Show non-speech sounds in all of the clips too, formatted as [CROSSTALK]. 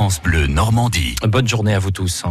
France Bleu Normandie. Bonne journée à vous tous.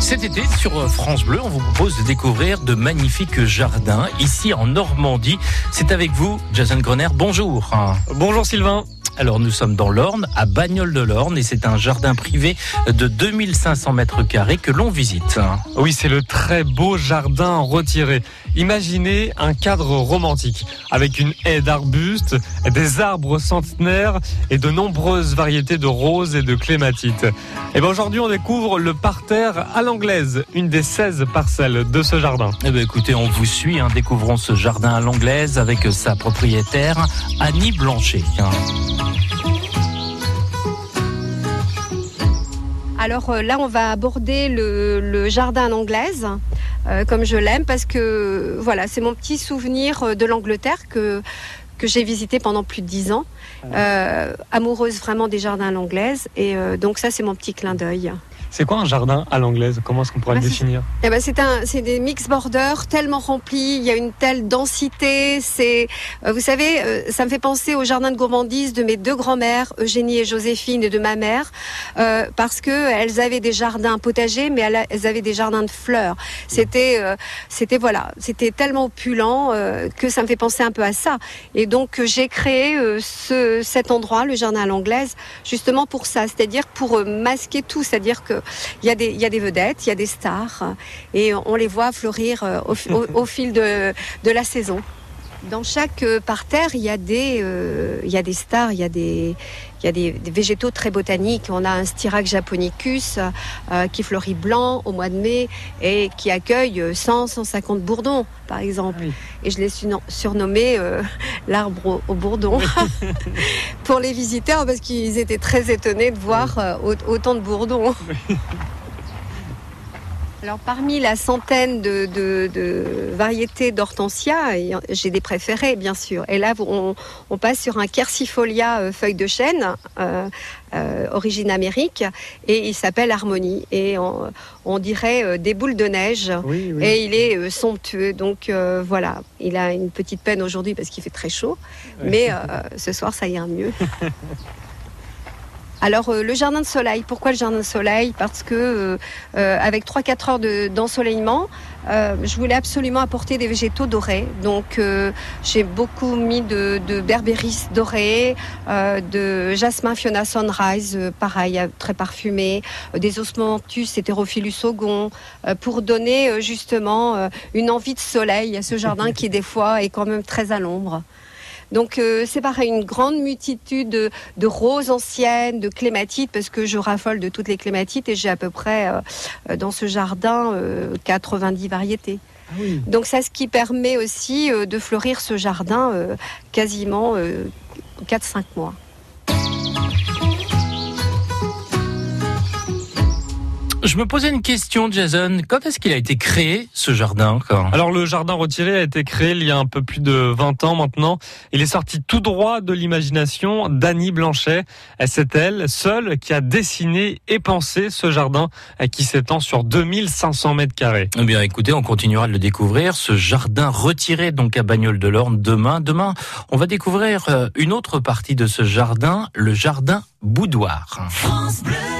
Cet été, sur France Bleu, on vous propose de découvrir de magnifiques jardins ici en Normandie. C'est avec vous, Jason Grener. Bonjour. Bonjour Sylvain. Alors nous sommes dans l'Orne, à Bagnoles de l'Orne, et c'est un jardin privé de 2500 mètres carrés que l'on visite. Oui, c'est le très beau jardin retiré. Imaginez un cadre romantique, avec une haie d'arbustes, des arbres centenaires et de nombreuses variétés de roses et de clématites. Et bien aujourd'hui, on découvre le parterre à l'anglaise, une des 16 parcelles de ce jardin. Eh bien écoutez, on vous suit, hein. découvrons ce jardin à l'anglaise avec sa propriétaire, Annie Blanchet. Alors euh, là, on va aborder le, jardin à l'anglaise, euh, comme je l'aime, parce que voilà, c'est mon petit souvenir euh, de l'Angleterre que, que j'ai visité pendant plus de dix ans, amoureuse vraiment des jardins à l'anglaise, et donc ça, c'est mon petit clin d'œil. C'est quoi un jardin à l'anglaise? Comment est-ce qu'on pourrait le bah, définir? eh ben c'est un, c'est des mix borders tellement remplis. Il y a une telle densité. C'est, euh, vous savez, euh, ça me fait penser au jardin de gourmandise de mes deux grands-mères, Eugénie et Joséphine, et de ma mère, euh, parce que elles avaient des jardins potagers, mais elles avaient des jardins de fleurs. C'était, c'était voilà, c'était tellement opulent que ça me fait penser un peu à ça. Et donc j'ai créé ce, cet endroit, le jardin à l'anglaise, justement pour ça, c'est-à-dire pour masquer tout, c'est-à-dire que il y, a des, vedettes, il y a des stars, et on les voit fleurir euh, au, fil de la saison. Dans chaque euh, parterre, il y a des, euh, il y a des stars, il y a des, il y a des, végétaux très botaniques. On a un Styrac japonicus qui fleurit blanc au mois de mai et qui accueille 100, 150 bourdons, par exemple. Et je l'ai surnommé l'arbre au, bourdon [LAUGHS] pour les visiteurs parce qu'ils étaient très étonnés de voir autant de bourdons. Alors parmi la centaine de, variétés d'hortensia, j'ai des préférés bien sûr. Et là, on, passe sur un quercifolia euh, feuille de chêne, euh, euh, origine Amérique, et il s'appelle Harmonie. Et on, dirait des boules de neige. Et il est somptueux. Donc voilà, il a une petite peine aujourd'hui parce qu'il fait très chaud. Mais ce soir, ça ira mieux. [LAUGHS] Alors euh, le jardin de soleil, pourquoi le jardin de soleil? Parce que euh, euh, avec 3-4 heures d'ensoleillement, je voulais absolument apporter des végétaux dorés. Donc j'ai beaucoup mis de, de berbéris dorés, de jasmin Fiona Sunrise, pareil, très parfumé, des osmanthus hétérophilus ogon, pour donner justement une envie de soleil à ce jardin [LAUGHS] qui des fois est quand même très à l'ombre. Donc euh, c'est pareil, une grande multitude de, roses anciennes, de clématites, parce que je raffole de toutes les clématites et j'ai à peu près euh, dans ce jardin 90 euh, variétés. Ah Donc c'est ce qui permet aussi de fleurir ce jardin quasiment 4-5 mois. Je me posais une question, Jason. Quand est-ce qu'il a été créé, ce jardin Alors, le jardin retiré a été créé il y a un peu plus de 20 ans maintenant. Il est sorti tout droit de l'imagination d'Annie Blanchet. C'est elle, seule, qui a dessiné et pensé ce jardin qui s'étend sur 2500 mètres carrés. Eh bien, écoutez, on continuera de le découvrir. Ce jardin retiré, donc à Bagnoles de l'Orne, demain. Demain, on va découvrir euh, une autre partie de ce jardin, le jardin boudoir. France Bleu.